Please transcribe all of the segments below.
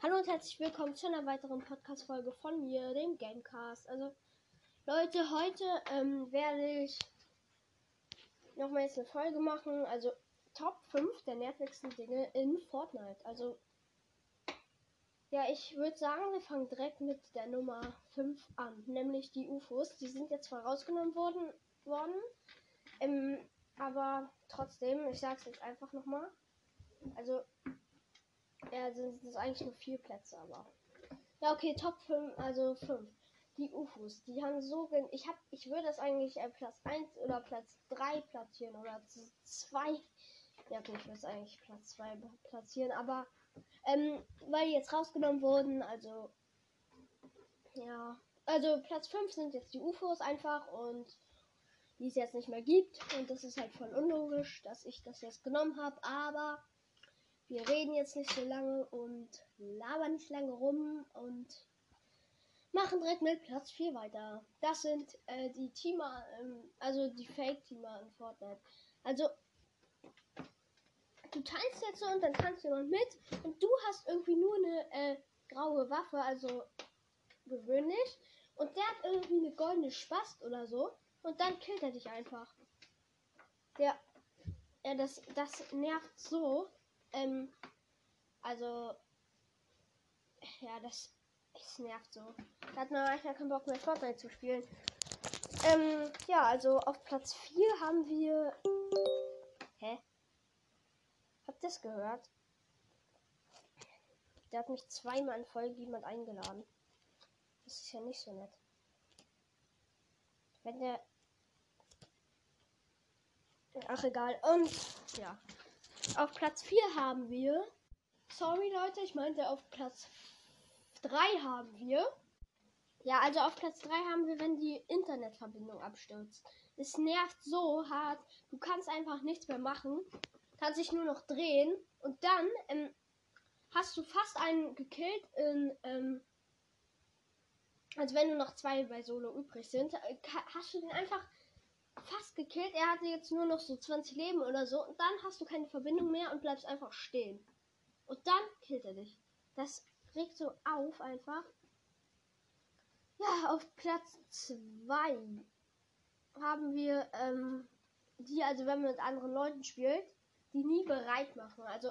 Hallo und herzlich willkommen zu einer weiteren Podcast-Folge von mir, dem Gamecast. Also, Leute, heute ähm, werde ich nochmal jetzt eine Folge machen. Also, Top 5 der nervigsten Dinge in Fortnite. Also, ja, ich würde sagen, wir fangen direkt mit der Nummer 5 an. Nämlich die UFOs. Die sind jetzt zwar rausgenommen worden, worden ähm, aber trotzdem, ich sag's jetzt einfach nochmal. Also, ja, sind es eigentlich nur vier Plätze, aber. Ja, okay, Top 5, also 5. Die UFOs, die haben so. Ich hab, ich würde das eigentlich äh, Platz 1 oder Platz 3 platzieren oder 2. Ja, okay, ich würde es eigentlich Platz 2 platzieren, aber ähm, weil die jetzt rausgenommen wurden, also. Ja. Also Platz 5 sind jetzt die UFOs einfach und die es jetzt nicht mehr gibt. Und das ist halt voll unlogisch, dass ich das jetzt genommen habe. Aber wir reden jetzt nicht so lange und labern nicht lange rum und machen direkt mit Platz 4 weiter. Das sind äh, die Teamer, ähm, also die Fake-Teamer in Fortnite. Also, du teilst jetzt so und dann tanzt jemand mit und du hast irgendwie nur eine äh, graue Waffe, also gewöhnlich. Und der hat irgendwie eine goldene Spast oder so. Und dann killt er dich einfach. Ja. Ja, das, das nervt so. Ähm, also, ja, das, das nervt so. Da hat man manchmal keinen Bock mehr Fortnite zu spielen. Ähm, ja, also auf Platz 4 haben wir. Hä? Habt ihr das gehört? Der hat mich zweimal in Folge jemand eingeladen. Das ist ja nicht so nett. Wenn der. Ach egal. Und ja. Auf Platz 4 haben wir. Sorry Leute, ich meinte auf Platz 3 haben wir. Ja, also auf Platz 3 haben wir, wenn die Internetverbindung abstürzt. Es nervt so hart. Du kannst einfach nichts mehr machen. Kannst dich nur noch drehen. Und dann ähm, hast du fast einen gekillt in. Ähm, also wenn nur noch zwei bei Solo übrig sind, äh, hast du den einfach fast gekillt. Er hatte jetzt nur noch so 20 Leben oder so. Und dann hast du keine Verbindung mehr und bleibst einfach stehen. Und dann killt er dich. Das regt so auf einfach. Ja, auf Platz 2 haben wir ähm, die, also wenn man mit anderen Leuten spielt, die nie bereit machen. Also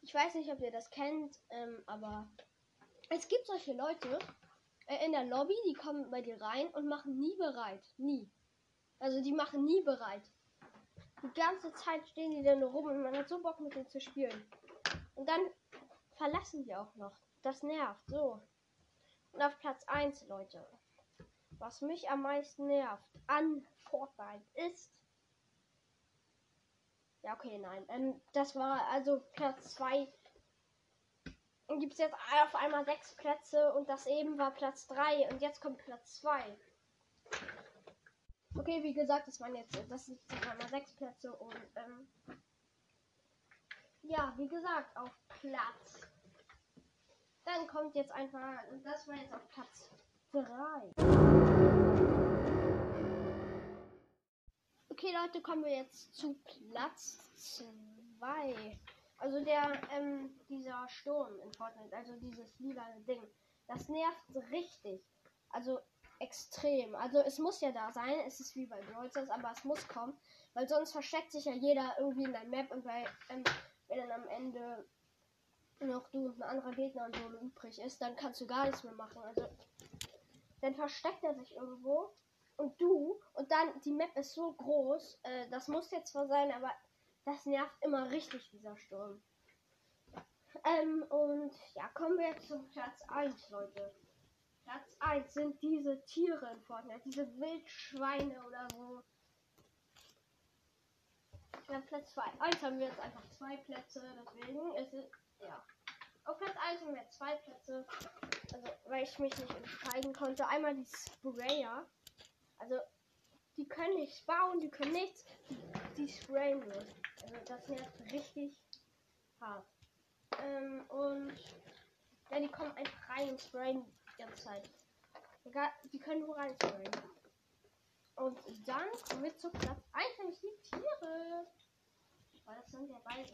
ich weiß nicht, ob ihr das kennt, ähm, aber es gibt solche Leute äh, in der Lobby, die kommen bei dir rein und machen nie bereit. Nie. Also die machen nie bereit. Die ganze Zeit stehen die dann rum und man hat so Bock mit denen zu spielen. Und dann verlassen die auch noch. Das nervt so. Und auf Platz 1, Leute. Was mich am meisten nervt an Fortnite ist. Ja, okay, nein. Ähm, das war also Platz 2. Gibt es jetzt auf einmal sechs Plätze und das eben war Platz 3 und jetzt kommt Platz 2. Okay, wie gesagt, das waren jetzt, das sind einmal sechs Plätze und ähm, ja, wie gesagt, auf Platz. Dann kommt jetzt einfach, das war jetzt auf Platz 3. Okay, Leute, kommen wir jetzt zu Platz 2. Also der, ähm, dieser Sturm in Fortnite, also dieses lila Ding, das nervt richtig. Also extrem. Also es muss ja da sein. Es ist wie bei Brawl aber es muss kommen. Weil sonst versteckt sich ja jeder irgendwie in der Map und bei, ähm, wenn dann am Ende noch du und ein anderer Gegner und so übrig ist, dann kannst du gar nichts mehr machen. Also dann versteckt er sich irgendwo und du und dann die Map ist so groß. Äh, das muss jetzt zwar sein, aber das nervt immer richtig dieser Sturm. Ähm, und ja, kommen wir jetzt zum Platz 1, Leute. Platz 1 sind diese Tiere in Fortnite, diese Wildschweine oder so. Ja, Platz 2. 1 haben wir jetzt einfach zwei Plätze, deswegen ist es, ja. Auf Platz 1 haben wir zwei Plätze, also weil ich mich nicht entscheiden konnte. Einmal die Sprayer, also die können nicht bauen, die können nichts, die, die sprayen nur. Also das nervt richtig hart. Ähm, und ja, die kommen einfach rein und sprayen ganze Zeit. Die können nur rein sprayen. Und dann kommen wir zu Platz 1, nämlich die Tiere. weil das sind ja beide.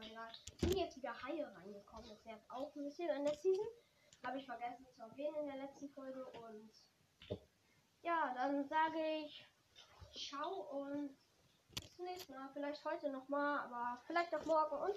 Egal. Sind jetzt wieder Haie reingekommen. Das nervt auch ein bisschen an der Season. Habe ich vergessen zu erwähnen in der letzten Folge. Und ja, dann sage ich Ciao und bis zum nächsten Mal. Vielleicht heute nochmal, aber vielleicht auch morgen und